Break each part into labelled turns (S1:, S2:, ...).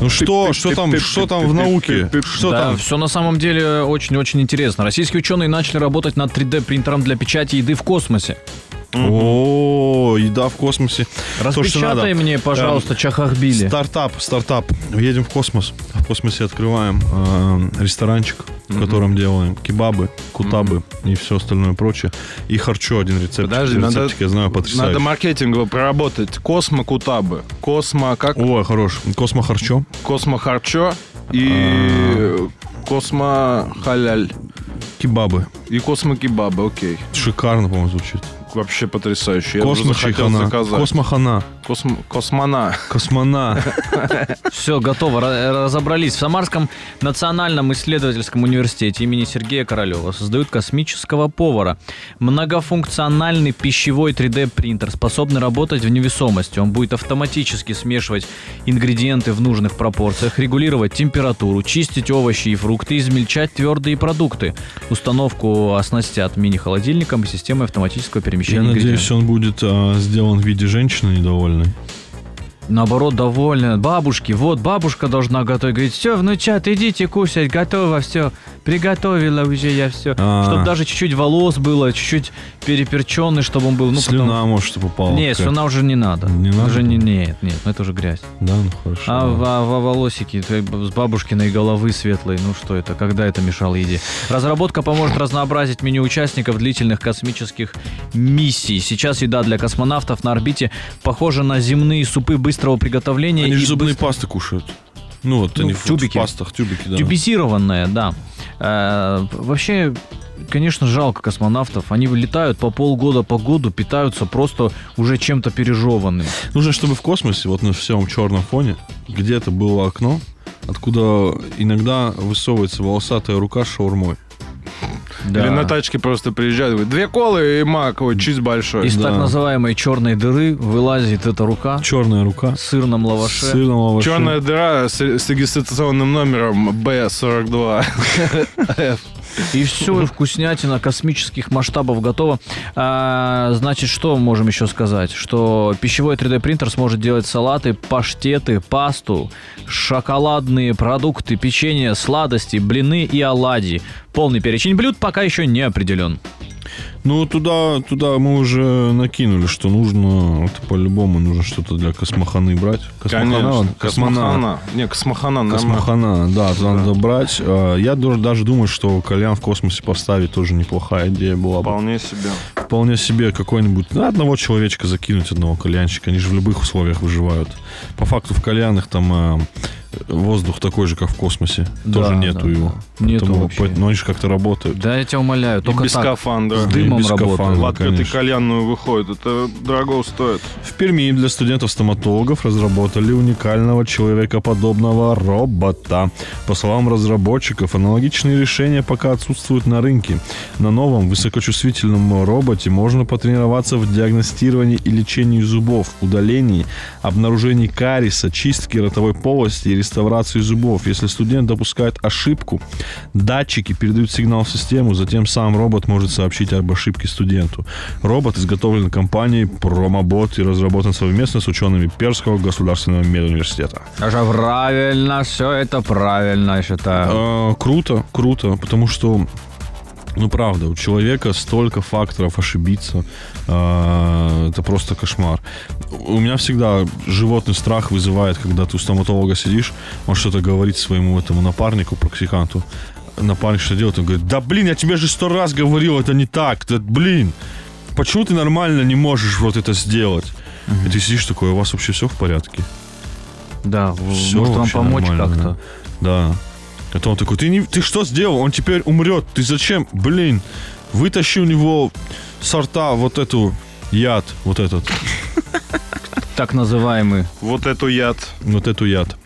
S1: Ну что, что там, что там в науке? Что
S2: Да,
S1: там?
S2: все на самом деле очень-очень интересно. Российские ученые начали работать над 3D-принтером для печати еды в космосе.
S1: О, еда в космосе.
S2: Распечатай мне, пожалуйста, Чахахбили.
S1: Стартап, стартап. Едем в космос. В космосе открываем э, ресторанчик, в котором делаем кебабы, кутабы и все остальное прочее. И харчо один рецепт.
S3: Подожди, надо-
S1: Рецептик, я знаю, потрясающий.
S3: Надо маркетингово проработать. Космо Кутабы. Космо как?
S1: Ой, хорош. Космо харчо.
S3: Космо Харчо и Космо Халяль.
S1: Кебабы.
S3: И Космо Кебабы, окей.
S1: Шикарно, по-моему, звучит.
S3: Вообще потрясающе. Я уже
S1: Космо
S3: захотел
S1: чайхана.
S3: заказать.
S1: Космохана.
S3: Космо- Космона.
S1: Космона.
S2: Все, готово, ра- разобрались. В Самарском национальном исследовательском университете имени Сергея Королева создают космического повара. Многофункциональный пищевой 3D-принтер, способный работать в невесомости. Он будет автоматически смешивать ингредиенты в нужных пропорциях, регулировать температуру, чистить овощи и фрукты, измельчать твердые продукты. Установку оснастят мини-холодильником и системой автоматического перемещения
S1: Я надеюсь, он будет а, сделан в виде женщины Nacional, né?
S2: Наоборот, довольна. Бабушки, вот бабушка должна готовить. Говорит, все, внучат, идите кушать, готово все. Приготовила уже я все.
S1: А.
S2: Чтобы даже чуть-чуть волос было, чуть-чуть переперченный, чтобы он был. Ну,
S1: Слюна,
S2: потом-
S1: может, попала.
S2: Не,
S1: какая-то.
S2: слюна уже не надо.
S1: Не надо?
S2: Уже не, нет, нет, это уже грязь.
S1: Да, ну хорошо.
S2: А, а во волосики с бабушкиной головы светлой, ну что это, когда это мешало еде? Разработка поможет разнообразить меню участников длительных космических миссий. Сейчас еда для космонавтов на орбите похожа на земные супы быстрого приготовления.
S1: Они же зубные
S2: быстро-
S1: пасты кушают. Ну вот
S2: Ну,
S1: они в-
S2: тюбики.
S1: в пастах, тюбики, да.
S2: Тюбизированная, да. Э, вообще, конечно, жалко космонавтов. Они летают по полгода по году, питаются просто уже чем-то пережеванным.
S1: Нужно, чтобы в космосе, вот на всем черном фоне, где-то было окно, откуда иногда высовывается волосатая рука с шаурмой.
S2: Да.
S3: Или на тачке просто приезжают, говорят, две колы и мак, ой, чиз большой.
S2: Из
S1: Да.
S2: так называемой черной дыры вылазит эта рука
S1: Черная рука.
S2: в сырном лаваше.
S1: С сырным лавашем.
S3: Черная дыра с, с регистрационным номером Б42.
S2: И все, вкуснятина космических масштабов готова. А, значит, что можем еще сказать? Что пищевой 3D-принтер сможет делать салаты, паштеты, пасту, шоколадные продукты, печенье, сладости, блины и оладьи. Полный перечень блюд пока еще не определен.
S1: Ну, туда, туда мы уже накинули, что нужно, это по-любому нужно что-то для космоханы брать. Космохана,
S3: Конечно.
S1: космона.
S3: Космохана. Не, космохана.
S1: Космохана, да, туда надо брать. А, Я даже думаю, что кальян в космосе поставить тоже неплохая идея была бы.
S3: Вполне себе.
S1: Вполне себе какой-нибудь, ну, одного человечка закинуть, одного кальянщика. Они же в любых условиях выживают. По факту в кальянах там а, воздух такой же, как в космосе.
S2: Да,
S1: Тоже нету
S2: да,
S1: его.
S2: да. Нету
S1: Поэтому
S2: вообще.
S1: Но они же как-то работают.
S2: Да, я тебя умоляю,
S3: И
S2: только
S3: без
S2: так.
S3: скафандра.
S2: С
S1: И
S2: дымом
S1: без
S2: работают.
S3: Латка ты кальянную выходит. Это дорого стоит.
S1: В Перми для студентов-стоматологов разработали уникального человекоподобного робота. По словам разработчиков, аналогичные решения пока отсутствуют на рынке. На новом высокочувствительном роботе можно потренироваться в диагностировании и лечении зубов, удалении, обнаружении кариеса, чистке ротовой полости и реставрации зубов. Если студент допускает ошибку, датчики передают сигнал в систему, затем сам робот может сообщить об ошибке студенту. Робот изготовлен компанией Промобот и разработан совместно с учеными Перского государственного медуниверситета.
S2: Даже правильно, все это правильно, я считаю.
S1: Э, круто, круто, потому что ну, правда, у человека столько факторов ошибиться. э, Это просто кошмар. У меня всегда животный страх вызывает, когда ты у стоматолога сидишь, он что-то говорит своему этому напарнику, практиканту. Напарник что делает? Он говорит, да блин, я тебе же сто раз говорил, это не так. Да, блин, почему ты нормально не можешь вот это сделать? И ты сидишь такой, у вас вообще все в порядке?
S2: Да, в-
S1: Всё
S2: может вам помочь
S1: нормально,
S2: как-то.
S1: Да. Это он такой, ты, не, ты что сделал? Он теперь умрет. Ты зачем? Блин, вытащи у него с рта вот эту яд, вот этот.
S2: так называемый.
S3: Вот эту яд.
S1: Вот эту яд.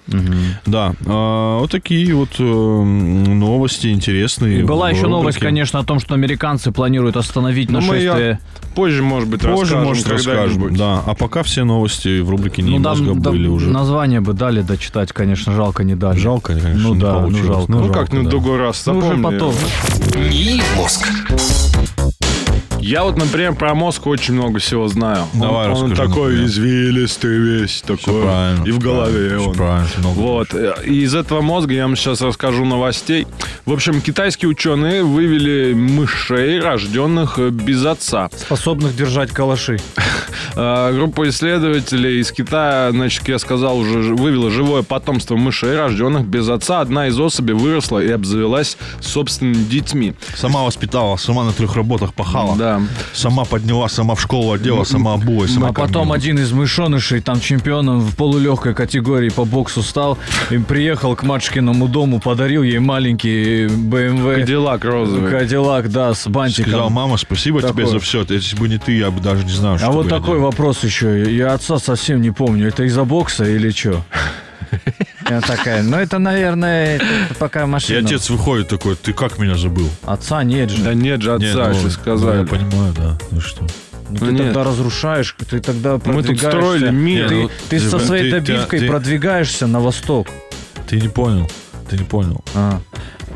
S1: Да, а, вот такие вот э, новости интересные.
S2: И была еще новость, конечно, о том, что американцы планируют остановить
S3: Ну, мы
S2: нашествие.
S3: её Позже, может быть,
S1: Позже,
S3: расскажем
S1: может, расскажем. Да, а пока все новости в рубрике «Не
S2: Ну, да,
S1: мозга»
S2: да,
S1: были уже.
S2: название бы дали дочитать, конечно, жалко не дали.
S1: Жалко, конечно,
S2: Ну
S1: не
S2: да, ну
S1: получилось.
S2: жалко.
S3: Ну,
S1: жалко,
S3: как-нибудь
S1: да.
S3: другой раз.
S2: Ну, уже потом.
S4: НИИ «Мозг».
S3: Я вот, например, про мозг очень много всего знаю.
S1: Давай
S3: он, он
S1: расскажи,
S3: такой
S1: например.
S3: извилистый весь, такой.
S1: правильно,
S3: и в голове он. Вот. И из этого мозга я вам сейчас расскажу новостей. В общем, китайские ученые вывели мышей, рожденных э, без отца.
S2: Способных держать калаши.
S3: Э, Группа исследователей из Китая, значит, как я сказал, уже вывела живое потомство мышей, рожденных без отца. Одна из особей выросла и обзавелась собственными детьми.
S1: Сама воспитала, сама на трех работах пахала.
S3: Да.
S1: Сама подняла, сама в школу одела, сама обула, сама
S2: А потом
S1: кормила.
S2: один из мышонышей, там чемпионом в полулегкой категории по боксу стал, и приехал к Матушкиному дому, подарил ей маленький BMW.
S3: Кадиллак розовый.
S2: Кадиллак, да, с бантиком.
S1: Сказал, мама, спасибо тебе
S2: Такой.
S1: за все. Если бы не ты, я бы даже не знал, что
S2: А вот такой
S1: делал.
S2: вопрос еще. Я отца совсем не помню. Это из-за бокса или что? Я такая, ну это, наверное, это пока
S1: И
S2: машина.
S1: отец выходит такой, ты как меня забыл?
S2: Отца нет же.
S3: Да нет же отца,
S1: Нет, ну,
S3: если
S1: ну,
S3: сказали.
S1: я понимаю, да. Ну что?
S2: Ну, ты
S3: Ну, нет.
S2: тогда разрушаешь, ты тогда
S3: Мы тут
S2: продвигаешься.
S3: строили мир.
S2: Ты,
S1: ну,
S2: ты со
S1: ты-
S2: своей
S1: ты-
S2: добивкой
S1: ты-
S2: продвигаешься на восток.
S1: Ты не понял. Ты не понял.
S2: А,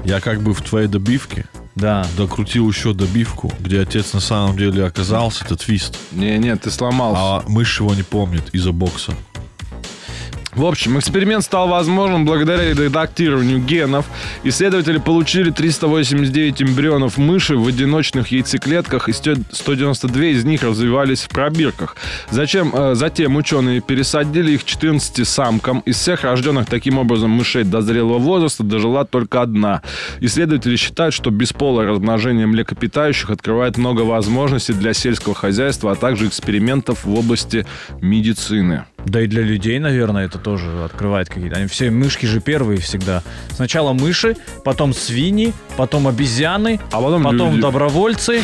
S1: Я как бы в твоей добивке
S2: да.
S1: докрутил еще добивку, где отец на самом деле оказался, это твист.
S3: Не, нет, ты сломался.
S1: А мышь его не помнит из-за бокса.
S3: В общем, эксперимент стал возможен благодаря редактированию генов. Исследователи получили 389 эмбрионов мыши в одиночных яйцеклетках, и 192 из них развивались в пробирках. Зачем, э, затем ученые пересадили их 14 самкам. Из всех рожденных таким образом мышей до зрелого возраста дожила только одна. Исследователи считают, что бесполое размножение млекопитающих открывает много возможностей для сельского хозяйства, а также экспериментов в области медицины.
S2: Да и для людей, наверное, это тоже открывает какие-то. Они все мышки же первые всегда. Сначала мыши, потом свиньи, потом обезьяны,
S3: А потом,
S2: потом
S3: люди.
S2: добровольцы,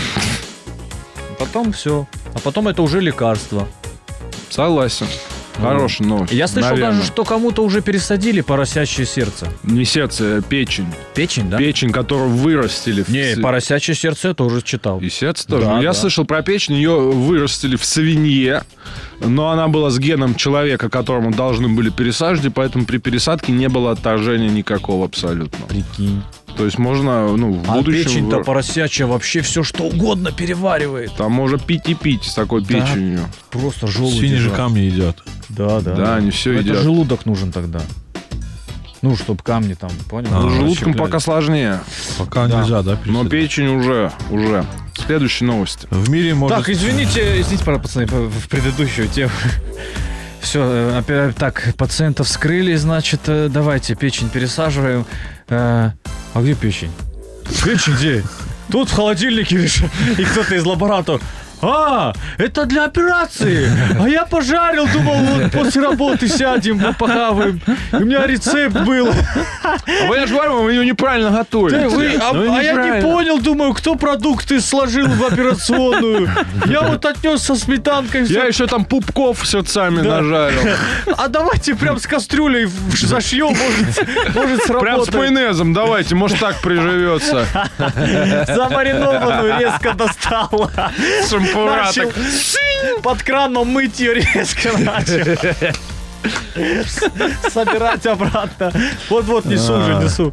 S2: потом все. А потом это уже лекарство.
S3: Согласен. Хорошая новость.
S2: Я слышал
S3: Наверное.
S2: даже, что кому-то уже пересадили поросячье сердце.
S3: Не сердце, а печень.
S2: Печень, да?
S3: Печень, которую вырастили. в
S2: Не, поросячье сердце я тоже читал.
S3: И сердце тоже.
S2: Да,
S3: я
S2: да.
S3: слышал про печень, ее вырастили в свинье, но она была с геном человека, которому должны были пересаживать, поэтому при пересадке не было отторжения никакого абсолютно.
S2: Прикинь.
S3: То есть можно, ну, в
S2: А
S3: будущем...
S2: печень-то поросячья вообще все что угодно переваривает.
S3: Там можно пить и пить с такой
S2: Да.
S3: печенью.
S2: Просто желудь.
S1: Свиньи же камни едят.
S2: Да, да.
S3: Да, они
S2: Но
S3: едят.
S2: Это желудок нужен тогда. Ну, чтобы камни там, понял?
S1: А,
S3: Ну, желудком пока сложнее,
S1: Пока
S2: Да.
S1: нельзя, да?
S3: но
S1: пересадить?
S3: печень уже, уже. Следующие новости.
S1: В мире может...
S2: Так, извините, извините, пацаны, в предыдущую тему. Все, опять так, пациентов вскрыли, значит, э, давайте печень пересаживаем. А где печень? Печень где? Тут в холодильнике лежит. И кто-то из лаборатора. А, это для операции. А я пожарил, думал, вот после работы сядем, похаваем. И у меня рецепт был.
S3: А вы, я же говорю, вы ее неправильно готовите.
S2: Да вы- а,
S3: Ну,
S2: а я не понял, думаю, кто продукты сложил в операционную. Я вот отнес со сметанкой.
S3: Я еще там пупков сердцами
S2: Да.
S3: нажарил.
S2: А давайте прям с кастрюлей зашьем, может, может
S3: Прям с майонезом давайте, может так приживется.
S2: Замаринованную резко достал.
S3: Шампура
S2: Начал
S3: так.
S2: под краном мыть ее резко начал. Собирать обратно. Вот-вот несу уже, несу.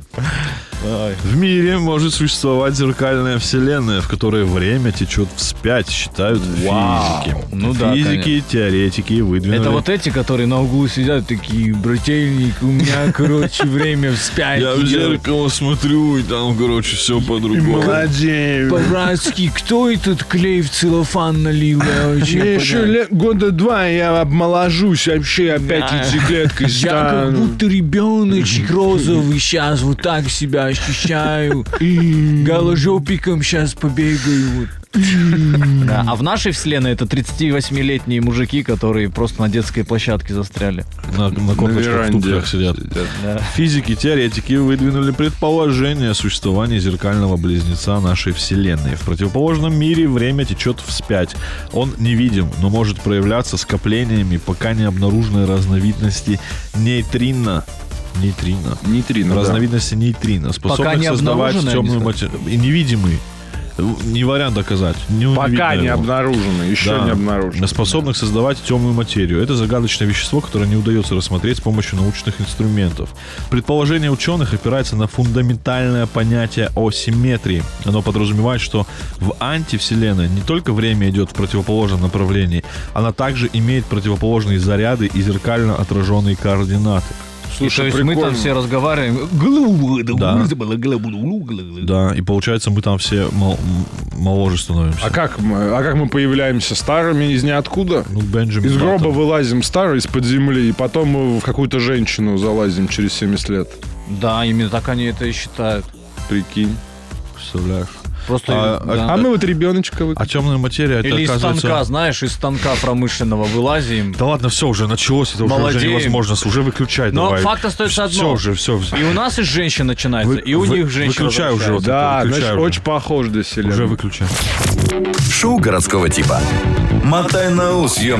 S1: В мире может существовать зеркальная вселенная, в которой время течет вспять, считают физики.
S2: Ну да,
S1: Физики, теоретики выдвинули...
S2: Это вот эти, которые на углу сидят, такие, брательник, у меня, короче, время вспять.
S1: Я в
S2: идет».
S1: зеркало смотрю, и там, короче, все по-другому.
S3: Молодец.
S2: По-братски, кто этот клей в целлофан налил?
S3: Мне еще года два я обмоложусь вообще, опять
S2: Да.
S3: яйцеклеткой
S2: Я как
S3: стану.
S2: будто ребеночек розовый, сейчас вот так себя ощущаю. Голожопиком сейчас побегаю. Да, А в нашей вселенной это 38-летние мужики, которые просто на детской площадке застряли.
S1: На, на корточках туфлях сидят.
S2: Да.
S1: Физики, теоретики выдвинули предположение о существовании зеркального близнеца нашей Вселенной. В противоположном мире время течет вспять. Он невидим, но может проявляться скоплениями пока не обнаруженной разновидности нейтрино. Нейтрино.
S3: Нейтрино, да.
S1: Разновидности нейтрино, способных
S2: не
S1: создавать темную материю. И невидимый. Не вариант доказать. Не
S3: Пока не
S1: его.
S3: обнаружено, еще
S1: Да.
S3: не обнаружено.
S1: Способных создавать темную материю. Это загадочное вещество, которое не удается рассмотреть с помощью научных инструментов. Предположение ученых опирается на фундаментальное понятие о симметрии. Оно подразумевает, что в антивселенной не только время идет в противоположном направлении, она также имеет противоположные заряды и зеркально отраженные координаты.
S2: И то есть мы
S3: прикольно.
S2: там все разговариваем.
S1: Да, и получается мы там все мол- моложе становимся.
S3: А как, мы, а как мы появляемся старыми из ниоткуда?
S1: Ну, Бенджамин
S3: Из
S1: Баттон.
S3: гроба вылазим старый из-под земли, и потом мы в какую-то женщину залазим через 70 лет.
S2: Да, именно так они это и считают.
S3: Прикинь.
S2: Представляешь?
S1: А-
S2: Просто, да.
S3: А мы вот ребеночка вы...
S1: А темная материя, это
S2: Или из
S1: оказывается...
S2: станка, знаешь, из станка промышленного вылазим.
S1: Да ладно, все уже началось, это уже, уже
S2: Молодеем.
S1: невозможно, уже выключай
S2: Но
S1: давай.
S2: факт остается
S1: Все
S2: одно.
S1: уже, все.
S2: И у нас из женщин начинается,
S1: Вы-
S2: и у
S1: вы-
S2: них женщин
S1: выключай уже вот
S3: Да,
S1: это, выключай
S3: значит,
S1: уже.
S3: очень похож до вселенной.
S1: Уже выключай.
S5: Шоу городского типа. Мотай на ус, ё